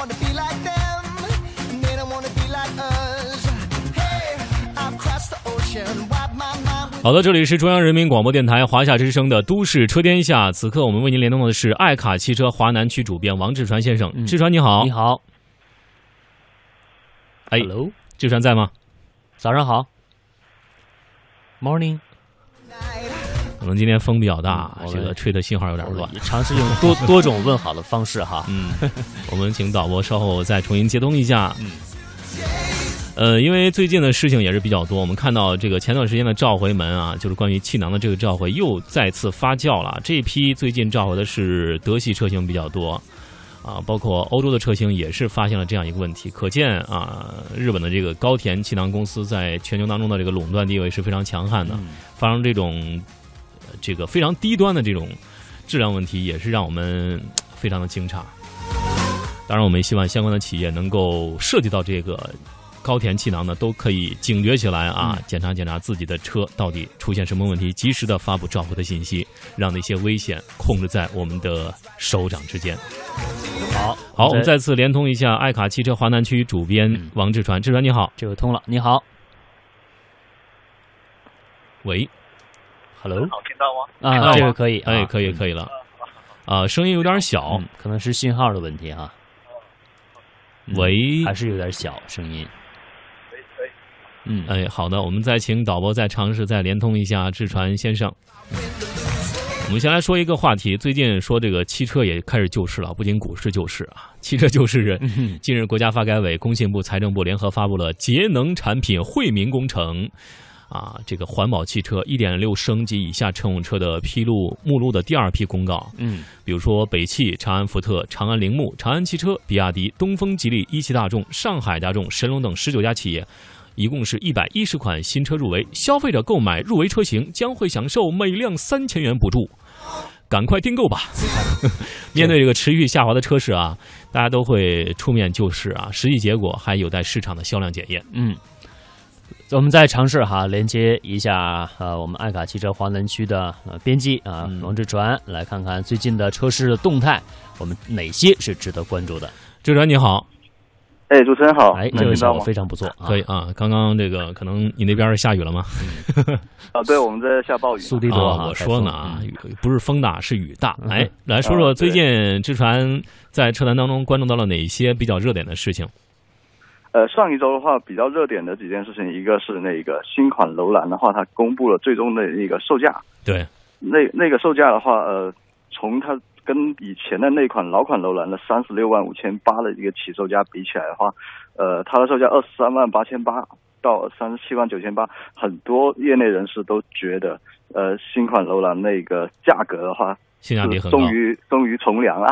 wanna be like them. They don't wanna be like us. Hey, I've crossed the ocean, wiped my mind 好的，这里是中央人民广播电台华夏之声的《都市车天下》，此刻我们为您联动的是爱卡汽车华南区主编王志传先生。志传你好，你，好，哎 Hello，志传在吗？早上好，Morning，可能今天风比较大，嗯这个吹的信号有点乱。尝试用多 多种问好的方式哈。嗯，我们请导播稍后再重新接通一下。嗯。呃，因为最近的事情也是比较多，我们看到这个前段时间的召回门啊，就是关于气囊的这个召回又再次发酵了。这一批最近召回的是德系车型比较多，啊，包括欧洲的车型也是发现了这样一个问题。可见啊，日本的这个高田气囊公司在全球当中的这个垄断地位是非常强悍的，嗯发生这种呃这个非常低端的这种质量问题，也是让我们呃非常的惊诧。当然，我们也希望相关的企业能够涉及到这个高田气囊呢，都可以警觉起来啊，嗯检查检查自己的车到底出现什么问题，及时的发布召回的信息，让那些危险控制在我们的手掌之间。好，好，我们再次连通一下爱卡汽车华南区主编嗯王志传，志传你好，这个通了。你好喂，，Hello，好，听到吗？啊，这个可以，哎，啊可以可以了，啊，声音有点小嗯，，可能是信号的问题哈。嗯喂，还是有点小声音。可以可以。嗯，哎，好的，我们再请导播再尝试再连通一下志传先生。我们先来说一个话题，最近说这个汽车也开始救市了，不仅股市救市啊，汽车救市。嗯近日，国家发改委、工信部、财政部联合发布了节能产品惠民工程。啊，这个环保汽车1.6升及以下乘用车的披露目录的第二批公告，嗯比如说北汽、长安福特、长安铃木、长安汽车、比亚迪、东风吉利、一汽大众、上海大众、神龙等十九家企业，一共是一百一十款新车入围。消费者购买入围车型将会享受每辆三千元补助，赶快订购吧！面对这个持续下滑的车市啊，大家都会出面救市啊，实际结果还有待市场的销量检验。嗯。我们再尝试哈连接一下呃我们爱卡汽车华南区的呃编辑啊嗯王志传，来看看最近的车市的动态，我们哪些是值得关注的？志传你好，哎，主持人好，哎，这个听到吗？效果非常不错啊，可以啊。刚刚这个可能你那边下雨了吗？啊，对，我们在下暴雨。苏迪多啊，我说呢啊，不是风大是雨大。嗯哎，来说说啊最近志传在车坛当中关注到了哪些比较热点的事情？呃，上一周的话，比较热点的几件事情，一个是那个新款楼兰的话，它公布了最终的那个售价。对，那那个售价的话，呃，从它跟以前的那款老款楼兰的三十六万五千八的一个起售价比起来的话，呃，它的售价二十三万八千八到三十七万九千八，很多业内人士都觉得，呃，新款楼兰那个价格的话，是性价比很高。终于终于从良了，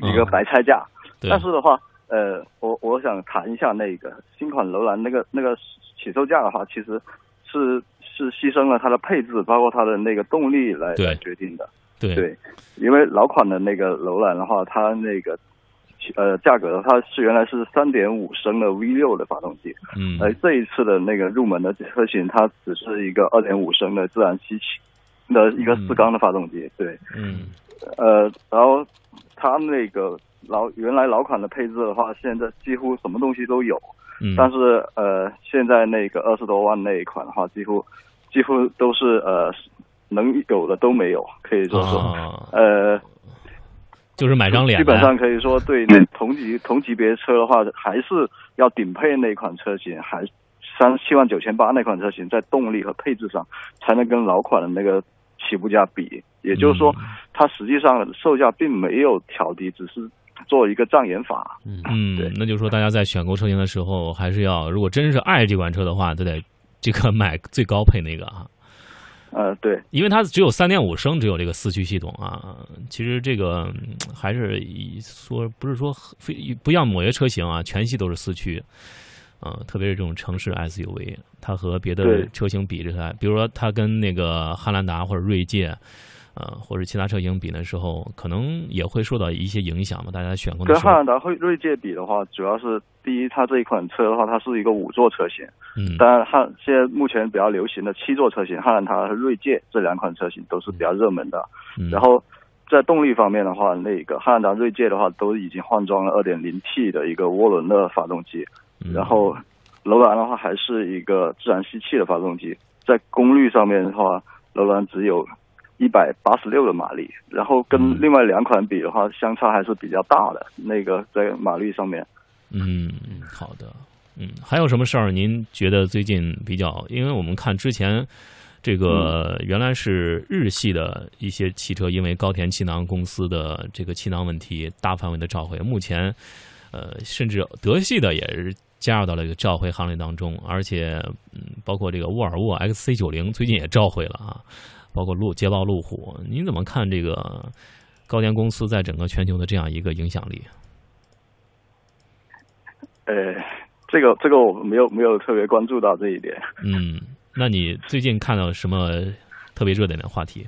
嗯一个白菜价。对但是的话，呃，我我想谈一下那个新款楼兰那个那个起售价的话，其实是是牺牲了它的配置，包括它的那个动力来来决定的。对。对，因为老款的那个楼兰的话，它那个呃价格它是原来是三点五升的 V 六的发动机，嗯，而这一次的那个入门的车型，它只是一个二点五升的自然吸气的一个四缸的发动机。对，嗯。呃，然后它那个老原来老款的配置的话，现在几乎什么东西都有，嗯，但是呃，现在那个二十多万那一款的话，几乎几乎都是呃能有的都没有，可以说说、啊，呃，就是买张脸，基本上可以说对同级同级别车的话，还是要顶配那款车型，还三十七万九千八那款车型，在动力和配置上才能跟老款的那个起步价比。也就是说，它实际上售价并没有调低，只是做一个障眼法。嗯嗯对，那就是说大家在选购车型的时候，还是要如果真是爱这款车的话，就得这个买最高配那个啊。呃，对，因为它只有三点五升，只有这个四驱系统啊。其实这个嗯还是以说不是说非不像某些车型啊，全系都是四驱，啊、特别是这种城市 SUV，它和别的车型比着来，比如说它跟那个汉兰达或者锐界。呃，或者其他车型比的时候，可能也会受到一些影响嘛。大家选跟汉兰达、锐锐界比的话，主要是第一，它这一款车的话，它是一个五座车型。嗯，当然，汉现在目前比较流行的七座车型，汉兰达和锐界这两款车型都是比较热门的。嗯然后在动力方面的话，那个汉兰达、锐界的话都已经换装了 2.0T 的一个涡轮的发动机，嗯然后楼兰的话还是一个自然吸气的发动机，在功率上面的话，楼兰只有一百八十六的马力，然后嗯跟另外两款比的话，相差还是比较大的。那个在马力上面，嗯，好的，嗯，还有什么事儿您觉得最近比较？因为我们看之前这个原来是日系的一些汽车，因为高田气囊公司的这个气囊问题大范围的召回，目前呃，甚至德系的也是加入到了这个召回行列当中，而且嗯，包括这个沃尔沃 XC 九零最近也召回了啊，包括路捷豹路虎，您怎么看这个高田公司在整个全球的这样一个影响力？呃，这个这个我没有没有特别关注到这一点。嗯，那你最近看到什么特别热点的话题？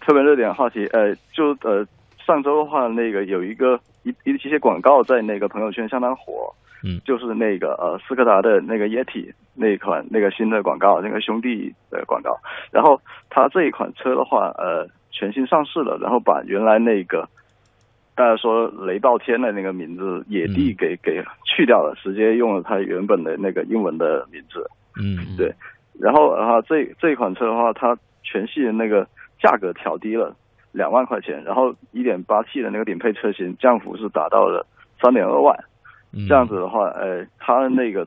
特别热点话题，呃，就呃上周的话，那个有一个一一一些广告在那个朋友圈相当火，嗯。就是那个呃斯柯达的那个 Yeti 那一款那个新的广告，那个兄弟的广告，然后它这一款车的话，呃全新上市了，然后把原来那个大家说雷暴天的那个名字野地嗯。给、给去掉了，直接用了它原本的那个英文的名字，嗯。对。然后啊，这这一款车的话，它全系的那个价格调低了两万块钱，然后一点八 T 的那个顶配车型降幅是达到了三点二万，嗯。这样子的话，呃，它的那个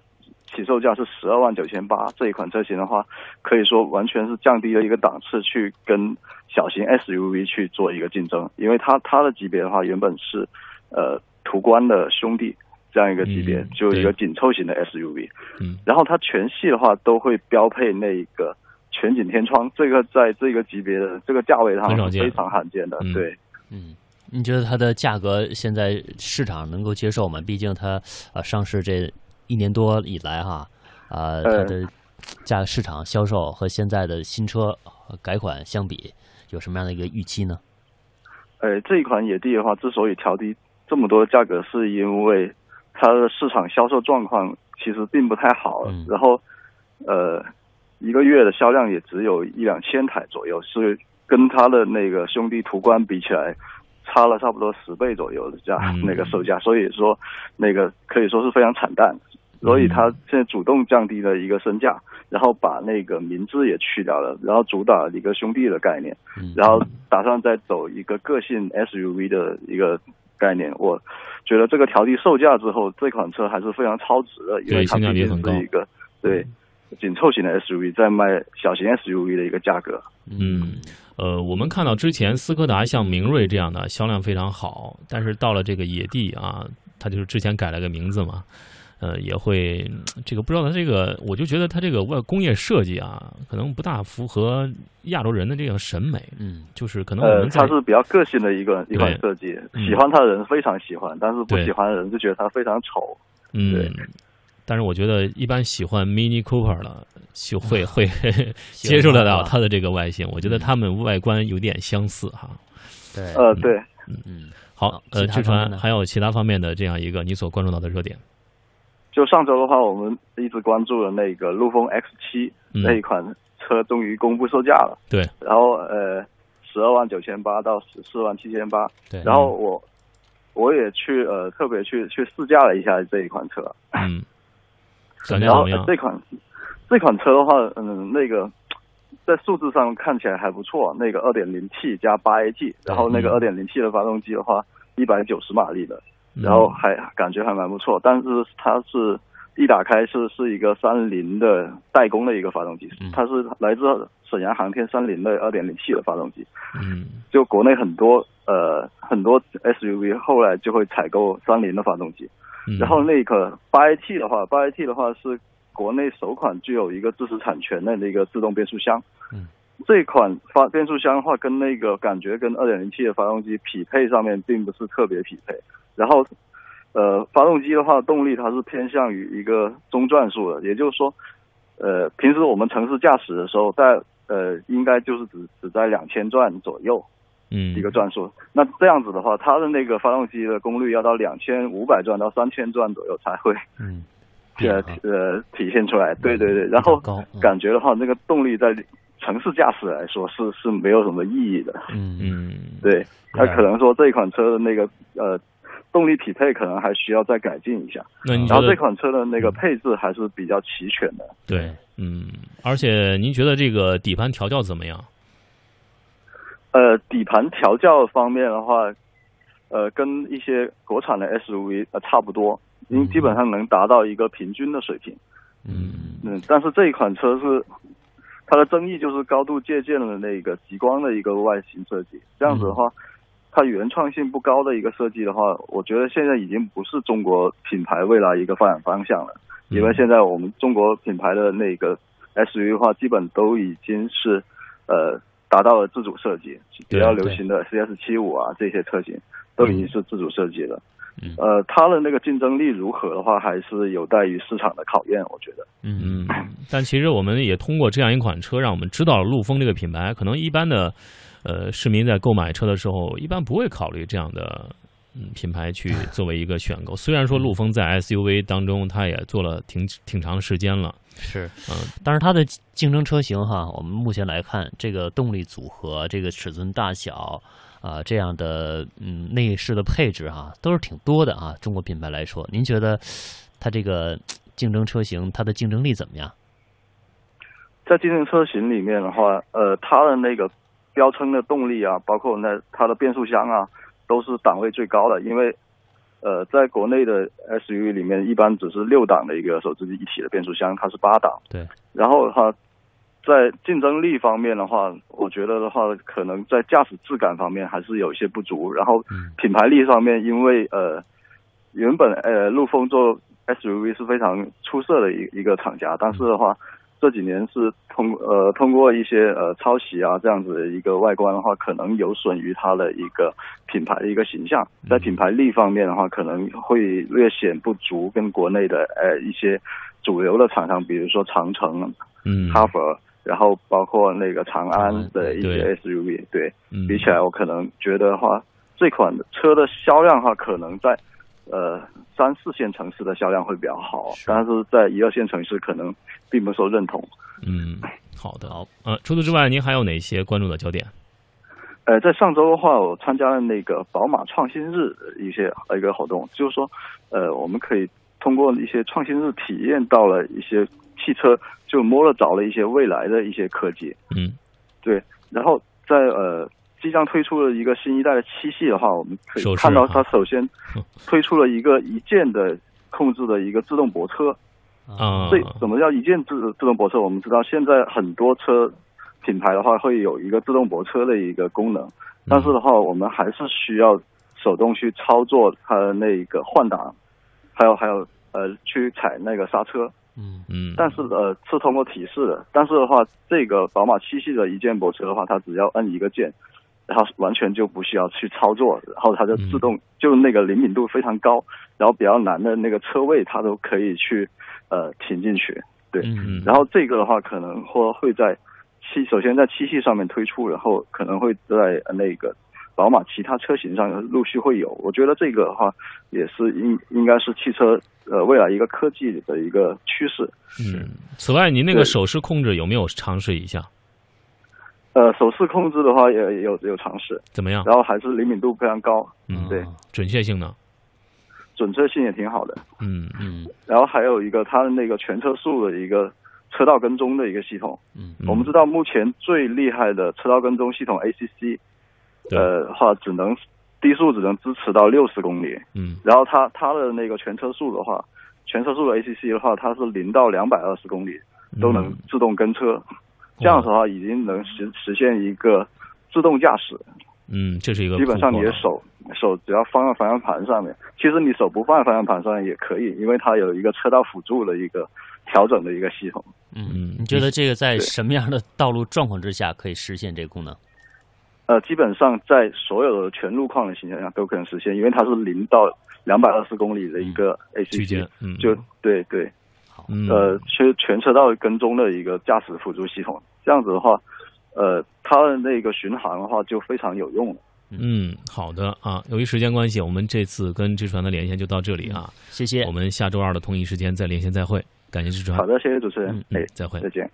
起售价是十二万九千八，这一款车型的话，可以说完全是降低了一个档次去跟小型 SUV 去做一个竞争，因为它它的级别的话，原本是呃途观的兄弟这样一个级别，嗯就一个紧凑型的 SUV。嗯。然后它全系的话都会标配那一个全景天窗，这个在这个级别的这个价位上非常罕见的。嗯对，嗯，你觉得它的价格现在市场能够接受吗？毕竟它呃上市这一年多以来哈，啊、它呃的价市场销售和现在的新车呃改款相比，有什么样的一个预期呢？呃，这一款野地的话，之所以调低这么多价格，是因为它的市场销售状况其实并不太好，嗯然后呃，一个月的销量也只有一两千台左右，是跟它的那个兄弟途观比起来，差了差不多十倍左右的价、嗯那个售价，所以说那个可以说是非常惨淡。所以它现在主动降低了一个身价，然后把那个名字也去掉了，然后主打一个兄弟的概念，嗯，然后打算再走一个个性 SUV 的一个概念。我觉得这个调低售价之后，这款车还是非常超值的，因为它对性价毕竟比很高是一个对紧凑型的 SUV 在卖小型 SUV 的一个价格。嗯，呃，我们看到之前斯柯达像明锐这样的销量非常好，但是到了这个野地啊，它就是之前改了个名字嘛，呃，也会嗯这个不知道它这个，我就觉得它这个外工业设计啊，可能不大符合亚洲人的这个审美，嗯就是可能我呃，们在它是比较个性的一个一款设计，嗯喜欢它的人非常喜欢，但是不喜欢的人就觉得它非常丑。嗯对。但是我觉得，一般喜欢 Mini Cooper 的，就会会 接受得到它的这个外形。我觉得它们外观有点相似哈。对，呃，对，嗯。好，呃，志其他方面呢？传还有其他方面的这样一个你所关注到的热点。就上周的话，我们一直关注的那个陆风 X 七、嗯。那一款车终于公布售价了。对，然后呃，十二万九千八到十四万七千八。对，然后我我也去呃特别去去试驾了一下这一款车，嗯，感觉然后怎么样？呃这款这款车的话，嗯，那个在数字上看起来还不错，那个二点零 T 加八 AT，然后那个二点零 T 的发动机的话，一百九十马力的，嗯然后还感觉还蛮不错，但是它是一打开是是一个三菱的代工的一个发动机嗯，它是来自沈阳航天三菱的二点零 T 的发动机。嗯就国内很多呃很多 SUV 后来就会采购三菱的发动机，嗯，然后那个八 AT 的话，八 AT 的话是国内首款具有一个知识产权的那个自动变速箱。嗯，这款发变速箱的话，跟那个感觉跟二点零 T 的发动机匹配上面并不是特别匹配。然后，呃，发动机的话，动力它是偏向于一个中转速的，也就是说，呃，平时我们城市驾驶的时候，在呃，应该就是只只在两千转左右嗯一个转速。那这样子的话，它的那个发动机的功率要到两千五百转到三千转左右才会嗯，呃呃体现出来。对对对，然后感觉的话，那个动力在城市驾驶来说是是没有什么意义的。嗯嗯，对，那可能说这一款车的那个呃动力匹配可能还需要再改进一下。那你然后这款车的那个配置还是比较齐全的。对，嗯，而且您觉得这个底盘调教怎么样？呃，底盘调教方面的话，呃，跟一些国产的 SUV 呃差不多，因为基本上能达到一个平均的水平。嗯。嗯，但是这一款车是它的争议就是高度借鉴了那个极光的一个外形设计，这样子的话，它原创性不高的一个设计的话，我觉得现在已经不是中国品牌未来一个发展方向了，因为现在我们中国品牌的那个 SUV 的话，基本都已经是呃达到了自主设计，比较流行的 CS 七五啊这些车型都已经是自主设计了。嗯呃，它的那个竞争力如何的话，还是有待于市场的考验，我觉得。嗯嗯，但其实我们也通过这样一款车，让我们知道了陆风这个品牌。可能一般的呃市民在购买车的时候，一般不会考虑这样的嗯品牌去作为一个选购。虽然说陆风在 SUV 当中，它也做了挺挺长时间了，是，嗯，但是它的竞争车型哈，我们目前来看，这个动力组合、这个尺寸大小啊、这样的嗯内饰的配置哈，都是挺多的啊。中国品牌来说，您觉得它这个竞争车型它的竞争力怎么样？在竞争车型里面的话，呃，它的那个标称的动力啊，包括那它的变速箱啊，都是档位最高的。因为呃，在国内的 SUV 里面，一般只是六档的一个手自一体的变速箱，它是八档。对。然后它在竞争力方面的话，我觉得的话，可能在驾驶质感方面还是有一些不足。然后嗯品牌力方面，因为呃，原本呃陆风做 SUV 是非常出色的一一个厂家，但是的话，这几年是通呃通过一些呃抄袭啊这样子的一个外观的话，可能有损于它的一个品牌的一个形象，在品牌力方面的话，可能会略显不足，跟国内的呃一些主流的厂商，比如说长城、嗯，哈佛，然后包括那个长安的一些 SUV，对，嗯。比起来，我可能觉得的话，这款车的销量的话，可能在呃三四线城市的销量会比较好，是但是在一二线城市可能并不受认同。嗯，好的，好，呃，除此之外，您还有哪些关注的焦点？呃，在上周的话，我参加了那个宝马创新日的一些呃一个活动，就是说，呃，我们可以通过一些创新日体验到了一些汽车，就摸了着了一些未来的一些科技。嗯对，然后在呃即将推出了一个新一代的七系的话，我们可以看到啊它首先推出了一个一键的控制的一个自动泊车。啊，这什么叫一键自自动泊车？我们知道现在很多车品牌的话会有一个自动泊车的一个功能，但是的话，我们还是需要手动去操作它的那个换挡，还有还有呃去踩那个刹车。嗯嗯，但是呃是通过提示的，但是的话，这个宝马七系的一键泊车的话，它只要摁一个键，然后完全就不需要去操作，然后它就自动、就那个灵敏度非常高，然后比较难的那个车位它都可以去呃停进去。对，嗯然后这个的话可能或会在七首先在七系上面推出，然后可能会在呃那个宝马其他车型上陆续会有。我觉得这个的话也是应应该是汽车呃未来一个科技的一个趋势。嗯，此外，您那个手势控制有没有尝试一下？呃，手势控制的话也也有有尝试，怎么样？然后还是灵敏度非常高，嗯，对，准确性呢？准确性也挺好的。嗯嗯。然后还有一个它的那个全车速的一个车道跟踪的一个系统。嗯。嗯我们知道目前最厉害的车道跟踪系统 ACC，对。呃话只能低速只能支持到六十公里，嗯。然后它它的那个全车速的话，全车速的 ACC 的话，它是零到两百二十公里都能嗯。自动跟车，这样的话已经能实实现一个自动驾驶。嗯，这是一个基本上你的手手只要放在方向盘上面，其实你手不放在方向盘上也可以，因为它有一个车道辅助的一个调整的一个系统。嗯嗯，你觉得这个在什么样的道路状况之下可以实现这个功能？呃，基本上在所有的全路况的情况下都可能实现，因为它是零到两百二十公里的一个区间 ACC，，嗯，就对对，嗯呃，全全车道跟踪的一个驾驶辅助系统。这样子的话，呃，它的那个巡航的话就非常有用了。嗯，好的啊。由于时间关系，我们这次跟智传的连线就到这里啊。谢谢我。们下周二的同一时间再连线再会。感谢智传好，的，谢谢主持人嗯，哎嗯，再会再见。